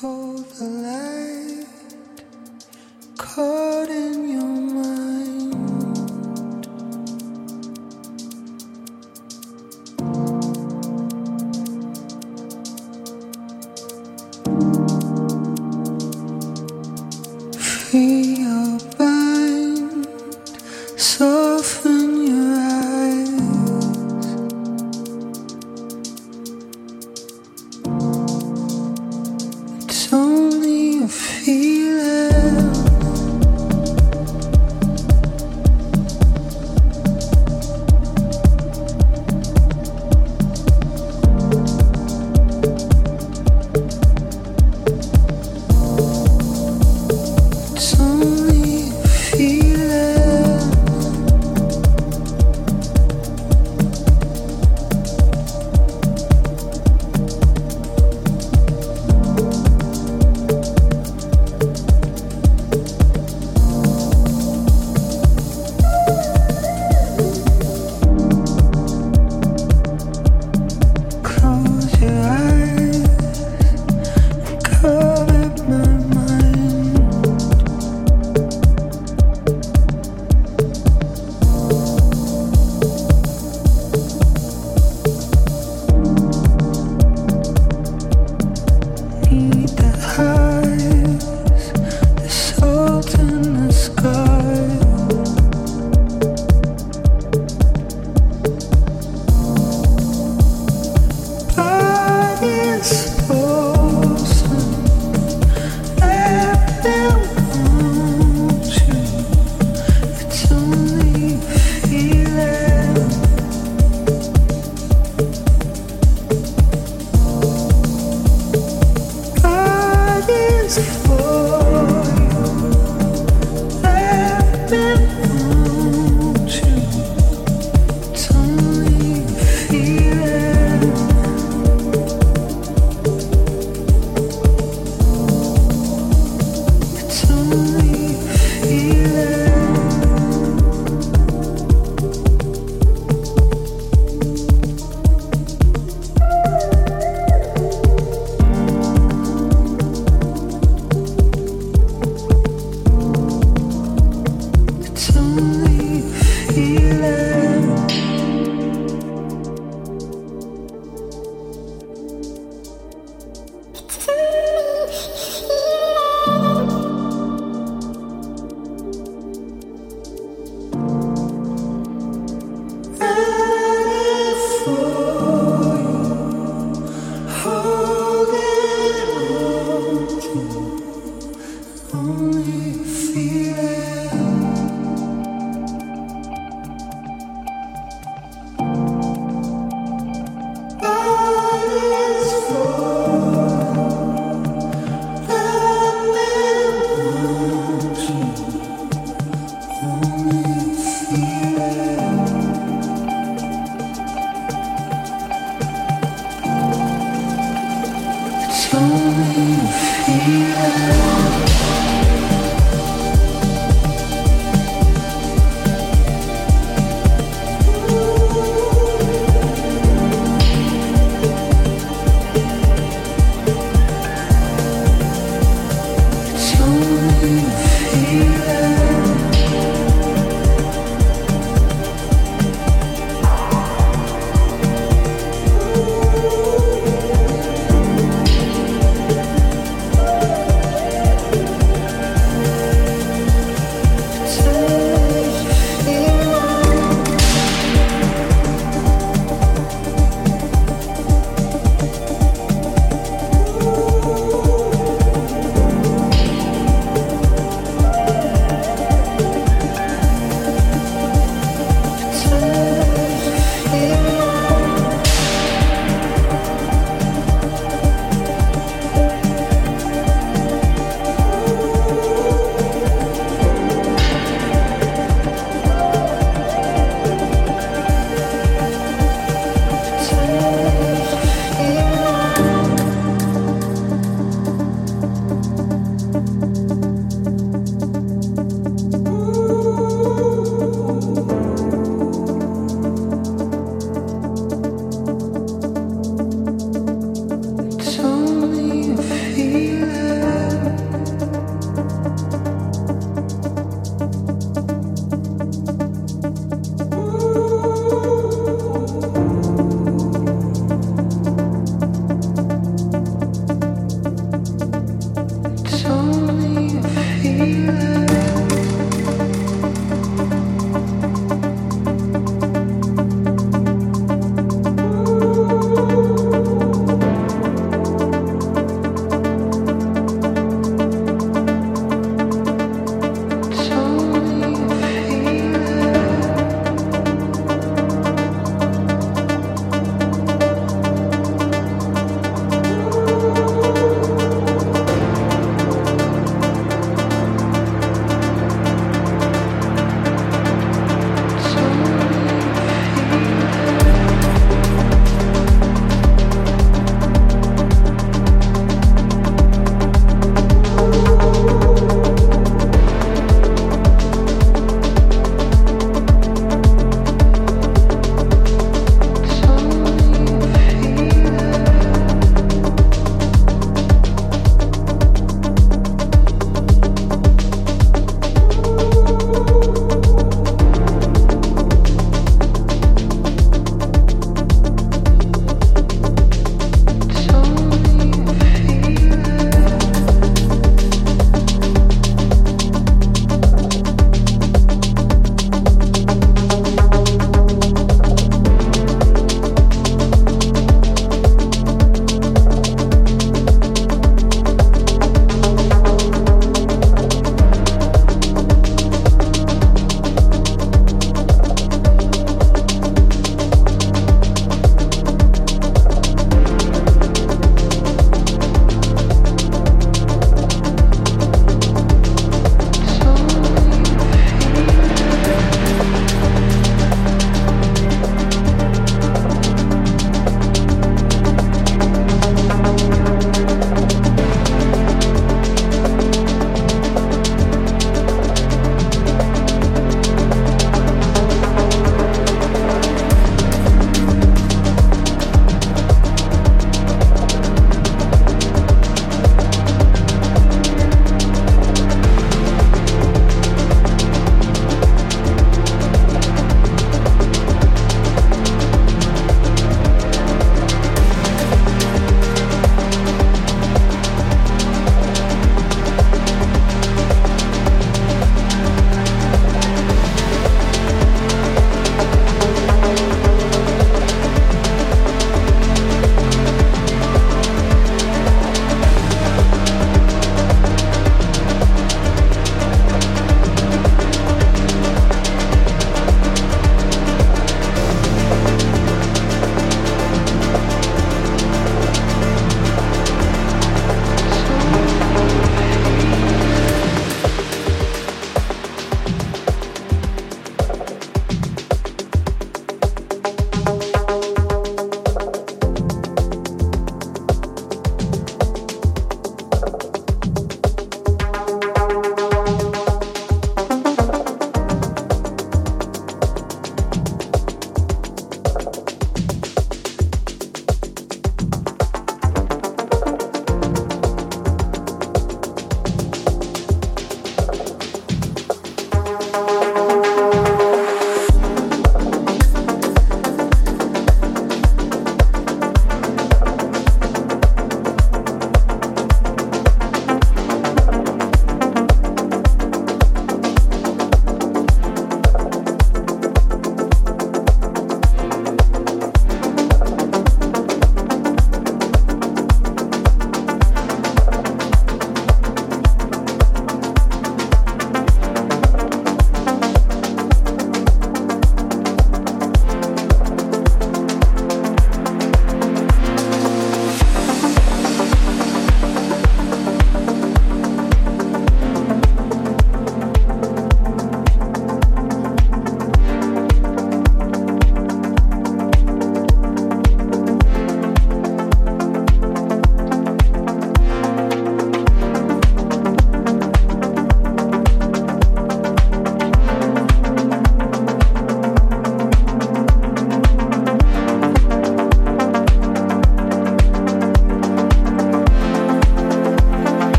hold the light.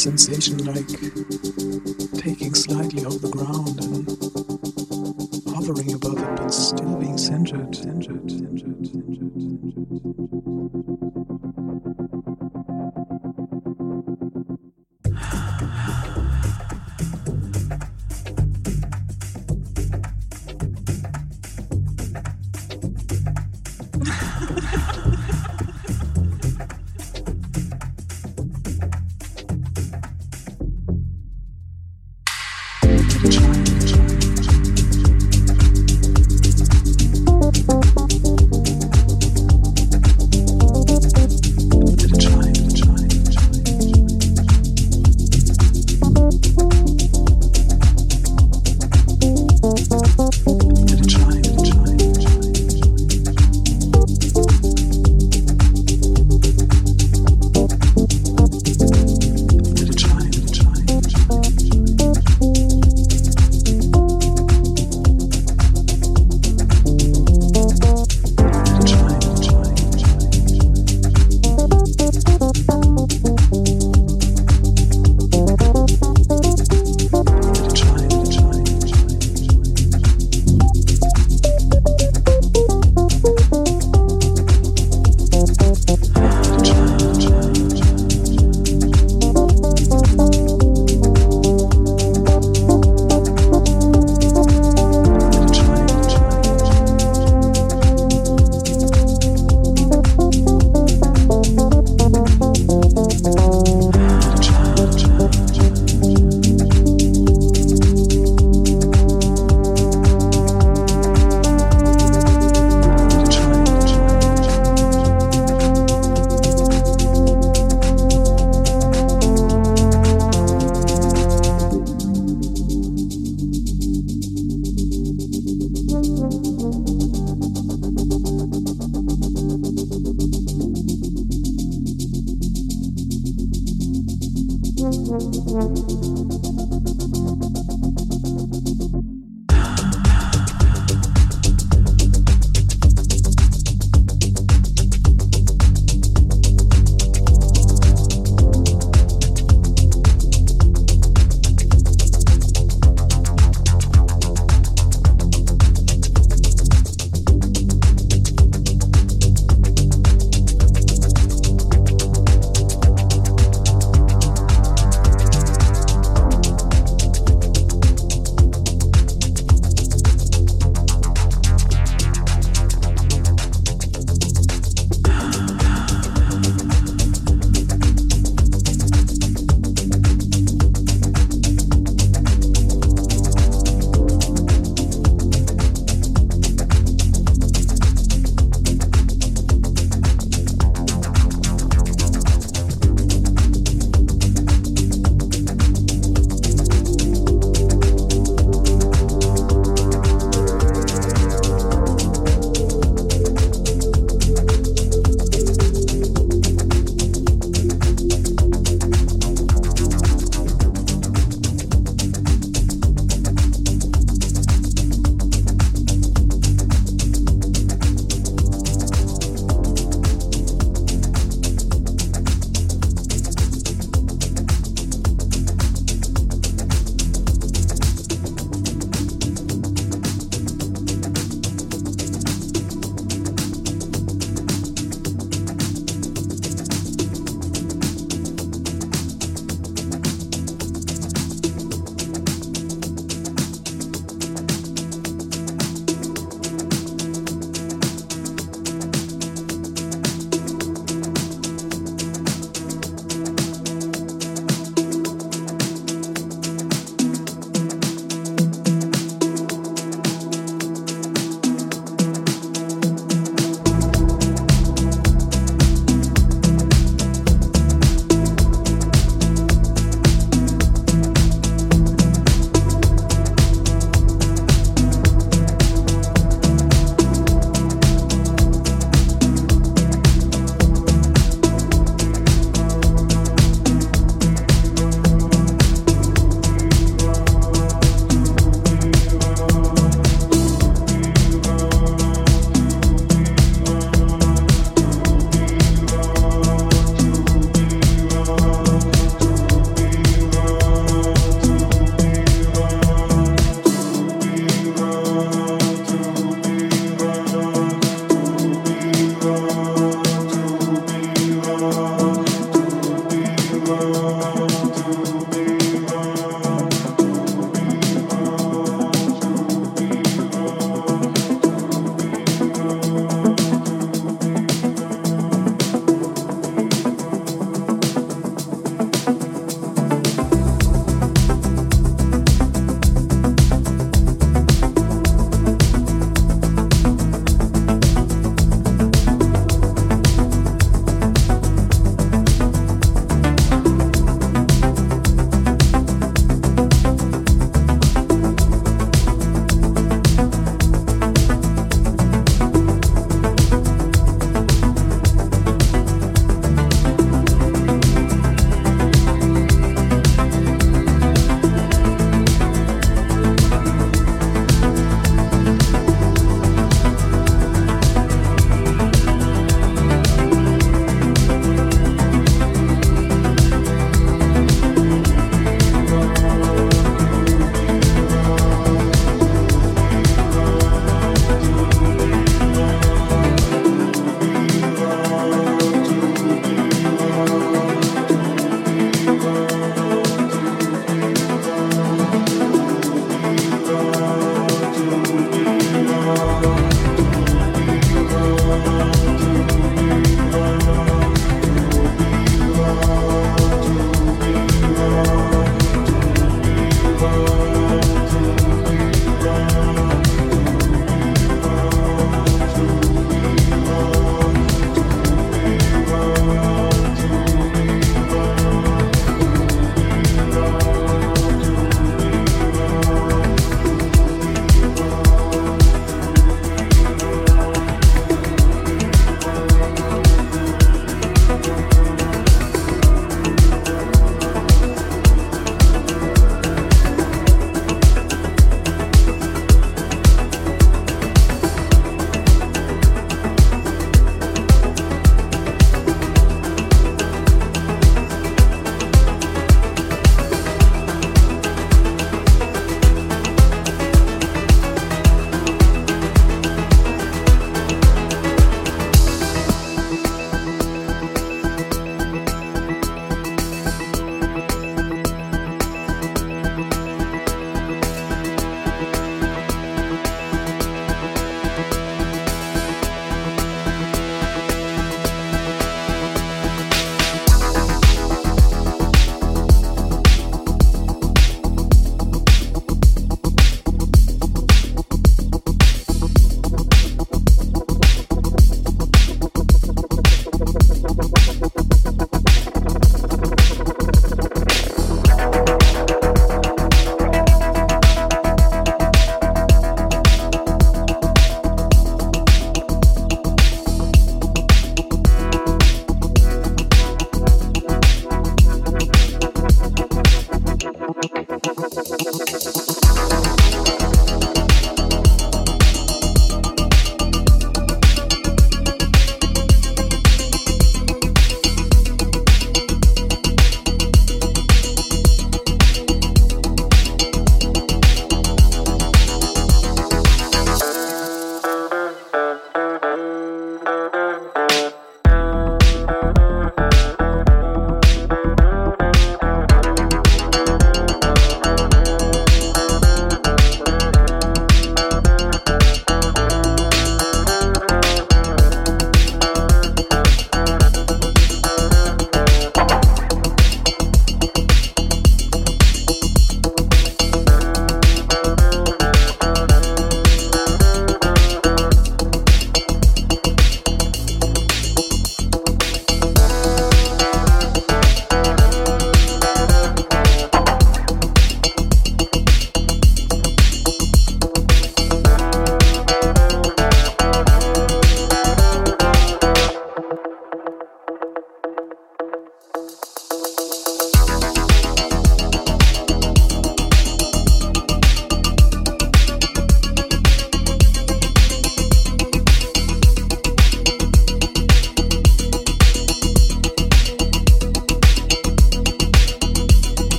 sensation like taking slightly off the ground and hovering above it but still being centered, centered.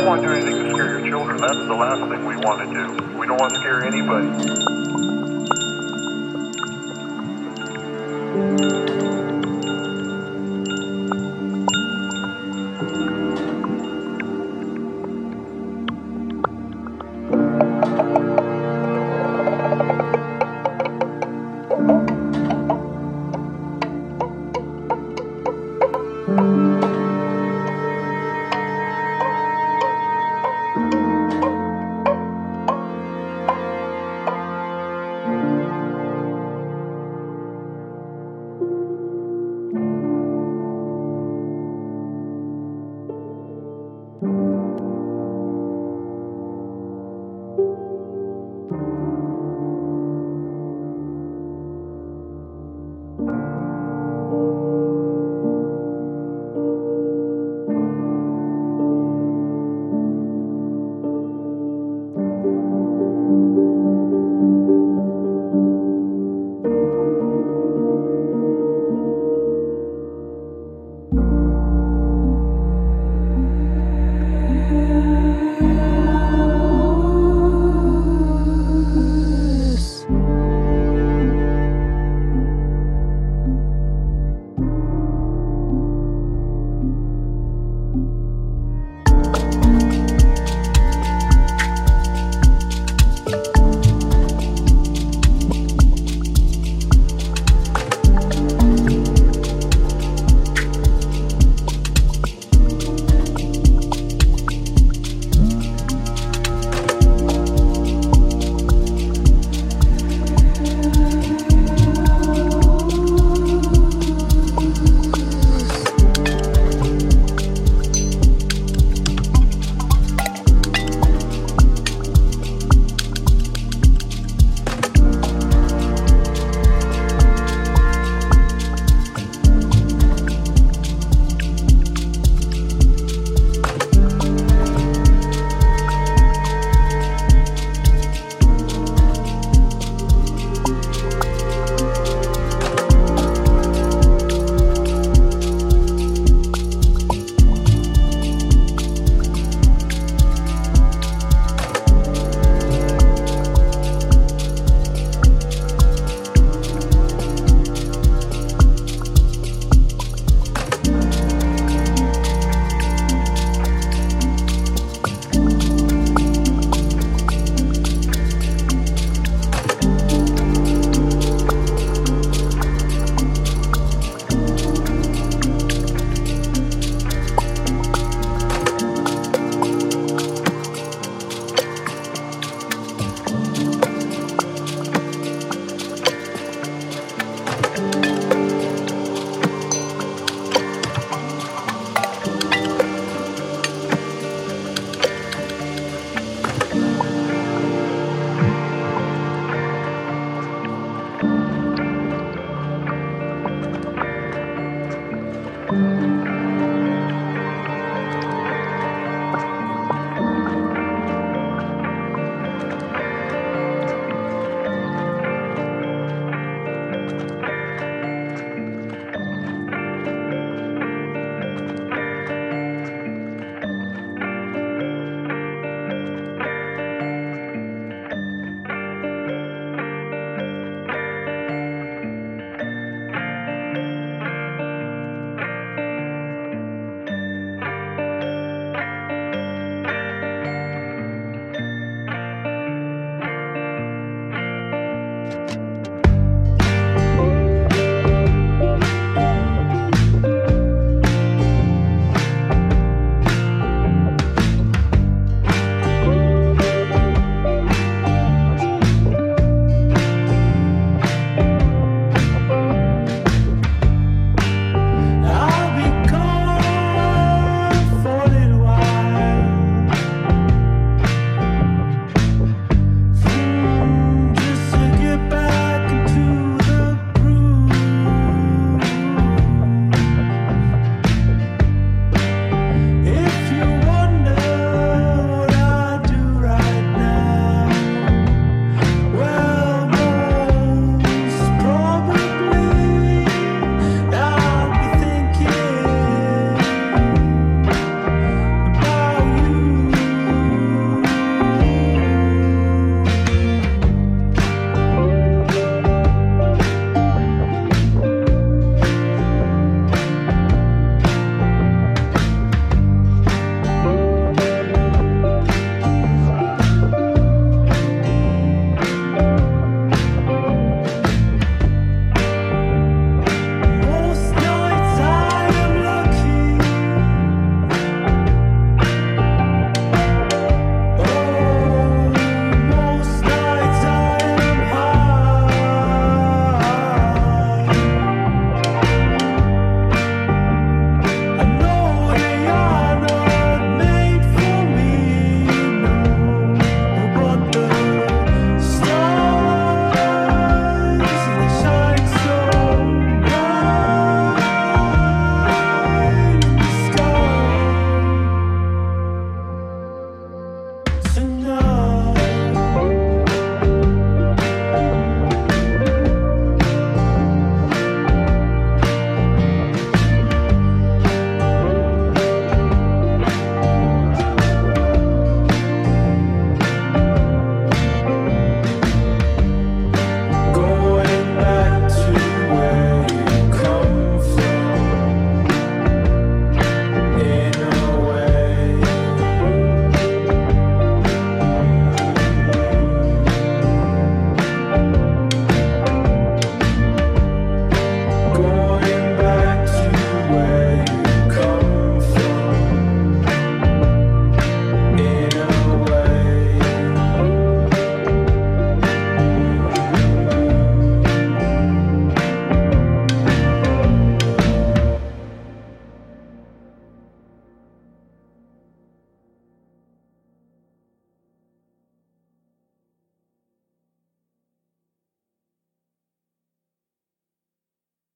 Don't want to do anything to scare your children. That's the last thing we want to do. We don't want to scare anybody.